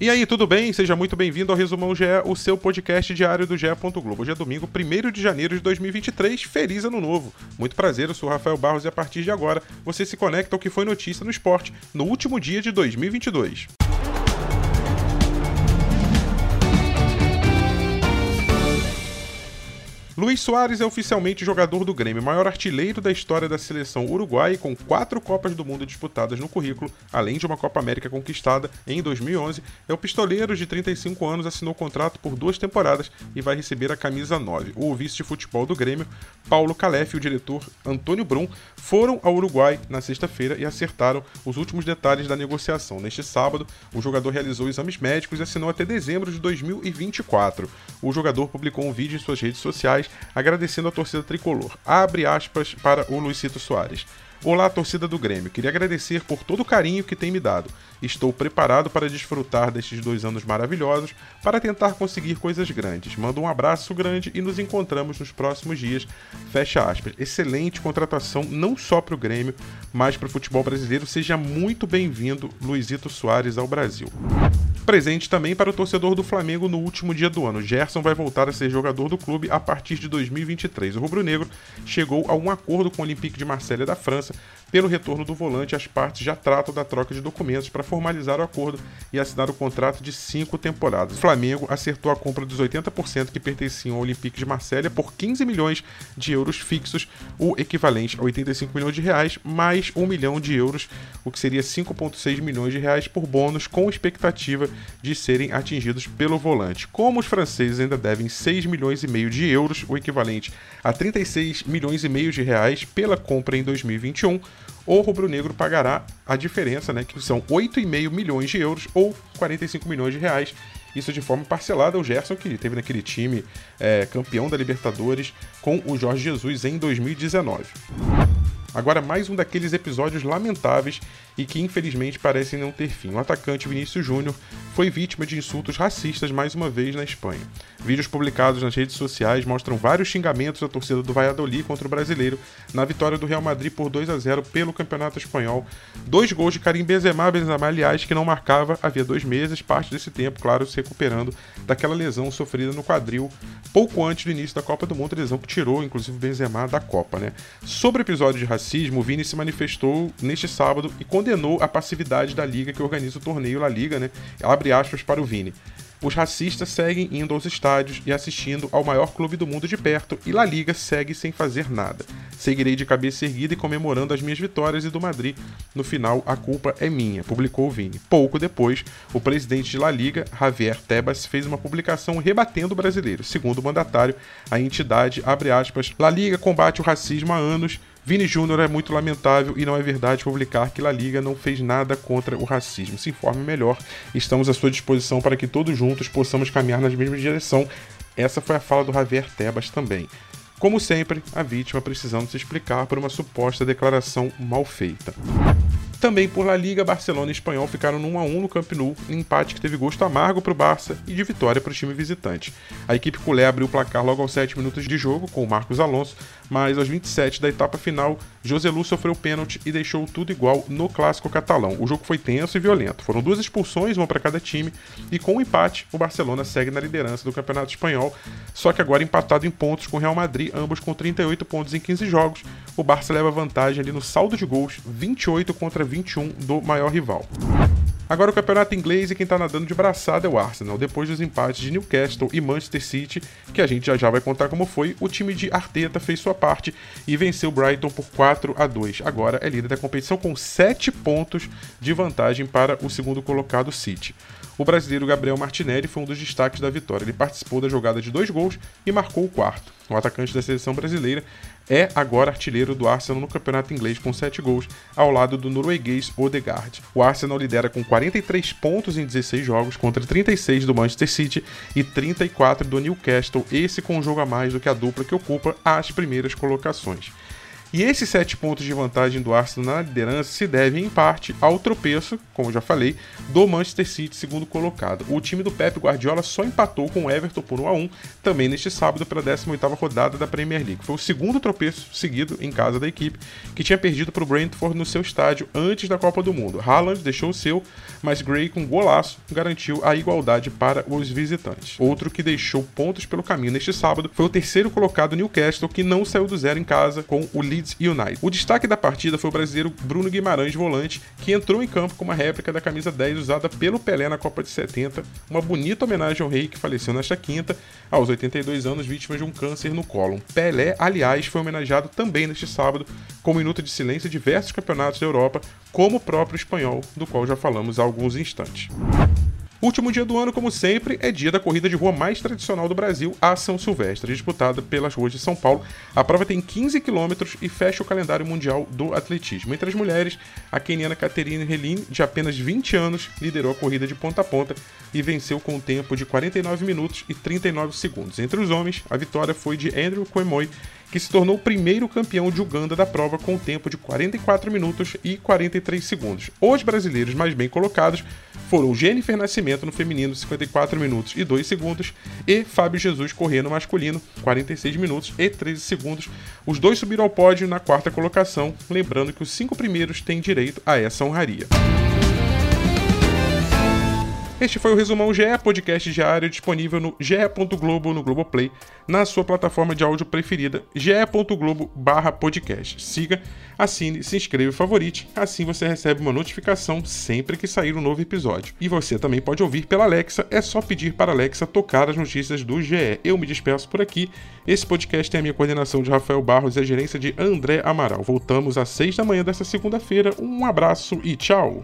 E aí, tudo bem? Seja muito bem-vindo ao Resumão GE, o seu podcast diário do GE. Globo. Hoje é domingo, 1 de janeiro de 2023. Feliz Ano Novo! Muito prazer, eu sou Rafael Barros e a partir de agora você se conecta ao que foi notícia no esporte no último dia de 2022. Luiz Soares é oficialmente jogador do Grêmio, maior artilheiro da história da seleção uruguaia, com quatro Copas do Mundo disputadas no currículo, além de uma Copa América conquistada em 2011. É o pistoleiro de 35 anos, assinou contrato por duas temporadas e vai receber a camisa 9. O vice de futebol do Grêmio, Paulo Calef, e o diretor Antônio Brum foram ao Uruguai na sexta-feira e acertaram os últimos detalhes da negociação. Neste sábado, o jogador realizou exames médicos e assinou até dezembro de 2024. O jogador publicou um vídeo em suas redes sociais agradecendo a torcida tricolor. Abre aspas para o Luizito Soares. Olá, torcida do Grêmio. Queria agradecer por todo o carinho que tem me dado. Estou preparado para desfrutar destes dois anos maravilhosos para tentar conseguir coisas grandes. Mando um abraço grande e nos encontramos nos próximos dias. Fecha aspas. Excelente contratação, não só para o Grêmio, mas para o futebol brasileiro. Seja muito bem-vindo, Luizito Soares, ao Brasil. Presente também para o torcedor do Flamengo no último dia do ano. Gerson vai voltar a ser jogador do clube a partir de 2023. O rubro-negro chegou a um acordo com o Olympique de Marselha da França pelo retorno do volante, as partes já tratam da troca de documentos para formalizar o acordo e assinar o contrato de cinco temporadas. O Flamengo acertou a compra dos 80% que pertenciam ao Olympique de Marselha por 15 milhões de euros fixos, o equivalente a 85 milhões de reais, mais 1 milhão de euros, o que seria 5,6 milhões de reais por bônus, com expectativa de serem atingidos pelo volante. Como os franceses ainda devem 6 milhões e meio de euros, o equivalente a 36 milhões e meio de reais pela compra em 2021, 2021, o rubro-negro pagará a diferença, né, que são 8,5 milhões de euros ou 45 milhões de reais. Isso de forma parcelada. O Gerson, que teve naquele time é, campeão da Libertadores com o Jorge Jesus em 2019. Agora, mais um daqueles episódios lamentáveis e que infelizmente parecem não ter fim. O atacante Vinícius Júnior foi vítima de insultos racistas mais uma vez na Espanha. Vídeos publicados nas redes sociais mostram vários xingamentos da torcida do Valladolid contra o brasileiro na vitória do Real Madrid por 2 a 0 pelo Campeonato Espanhol. Dois gols de Karim Benzema, Benzema aliás, que não marcava havia dois meses, parte desse tempo, claro, se recuperando daquela lesão sofrida no quadril pouco antes do início da Copa do Mundo, lesão que tirou inclusive Benzema da Copa, né? Sobre o episódio de racismo, o Vini se manifestou neste sábado e condenou condenou a passividade da liga que organiza o torneio La Liga, né? Abre aspas para o Vini. Os racistas seguem indo aos estádios e assistindo ao maior clube do mundo de perto e La Liga segue sem fazer nada. Seguirei de cabeça erguida e comemorando as minhas vitórias e do Madrid. No final, a culpa é minha, publicou o Vini. Pouco depois, o presidente de La Liga, Javier Tebas, fez uma publicação rebatendo o brasileiro. Segundo o mandatário, a entidade, abre aspas, La Liga combate o racismo há anos Vini Júnior é muito lamentável e não é verdade publicar que La Liga não fez nada contra o racismo. Se informe melhor, estamos à sua disposição para que todos juntos possamos caminhar na mesma direção. Essa foi a fala do Javier Tebas também. Como sempre, a vítima precisando se explicar por uma suposta declaração mal feita. Também por La Liga, Barcelona e Espanhol ficaram no 1 a 1 no Camp Nou, empate que teve gosto amargo para o Barça e de vitória para o time visitante. A equipe culé abriu o placar logo aos 7 minutos de jogo com o Marcos Alonso, mas aos 27 da etapa final, Joselu sofreu pênalti e deixou tudo igual no clássico catalão. O jogo foi tenso e violento. Foram duas expulsões, uma para cada time, e com o um empate, o Barcelona segue na liderança do Campeonato Espanhol, só que agora empatado em pontos com o Real Madrid, ambos com 38 pontos em 15 jogos. O Barça leva vantagem ali no saldo de gols, 28 contra 21 do maior rival. Agora o campeonato inglês e quem tá nadando de braçada é o Arsenal, depois dos empates de Newcastle e Manchester City, que a gente já já vai contar como foi, o time de Arteta fez sua parte e venceu o Brighton por 4 a 2. Agora é líder da competição com 7 pontos de vantagem para o segundo colocado City. O brasileiro Gabriel Martinelli foi um dos destaques da vitória. Ele participou da jogada de dois gols e marcou o quarto. O atacante da seleção brasileira é agora artilheiro do Arsenal no campeonato inglês com 7 gols, ao lado do norueguês Odegaard. O Arsenal lidera com 43 pontos em 16 jogos, contra 36 do Manchester City e 34 do Newcastle, esse com um jogo a mais do que a dupla que ocupa as primeiras colocações. E esses sete pontos de vantagem do Arsenal na liderança se devem, em parte, ao tropeço, como já falei, do Manchester City, segundo colocado. O time do Pep Guardiola só empatou com o Everton por 1 a 1 também neste sábado pela 18ª rodada da Premier League. Foi o segundo tropeço seguido em casa da equipe, que tinha perdido para o Brentford no seu estádio antes da Copa do Mundo. Haaland deixou o seu, mas Gray com golaço garantiu a igualdade para os visitantes. Outro que deixou pontos pelo caminho neste sábado foi o terceiro colocado Newcastle, que não saiu do zero em casa com o Leeds United. O destaque da partida foi o brasileiro Bruno Guimarães, volante, que entrou em campo com uma réplica da camisa 10 usada pelo Pelé na Copa de 70, uma bonita homenagem ao rei que faleceu nesta quinta, aos 82 anos, vítima de um câncer no cólon. Pelé, aliás, foi homenageado também neste sábado, com um minuto de silêncio em diversos campeonatos da Europa, como o próprio espanhol, do qual já falamos há alguns instantes. Último dia do ano, como sempre, é dia da corrida de rua mais tradicional do Brasil, a São Silvestre, disputada pelas ruas de São Paulo. A prova tem 15 quilômetros e fecha o calendário mundial do atletismo. Entre as mulheres, a keniana Caterine Helin, de apenas 20 anos, liderou a corrida de ponta a ponta e venceu com um tempo de 49 minutos e 39 segundos. Entre os homens, a vitória foi de Andrew Kwemoi, que se tornou o primeiro campeão de Uganda da prova com um tempo de 44 minutos e 43 segundos. Os brasileiros mais bem colocados foram Jennifer Nascimento no feminino, 54 minutos e 2 segundos, e Fábio Jesus correndo no masculino, 46 minutos e 13 segundos. Os dois subiram ao pódio na quarta colocação, lembrando que os cinco primeiros têm direito a essa honraria. Este foi o Resumão GE, podcast diário disponível no ge.globo no Globoplay, na sua plataforma de áudio preferida, ge.globo podcast. Siga, assine, se inscreva e favorite, assim você recebe uma notificação sempre que sair um novo episódio. E você também pode ouvir pela Alexa, é só pedir para a Alexa tocar as notícias do GE. Eu me despeço por aqui, esse podcast tem a minha coordenação de Rafael Barros e a gerência de André Amaral. Voltamos às seis da manhã desta segunda-feira, um abraço e tchau!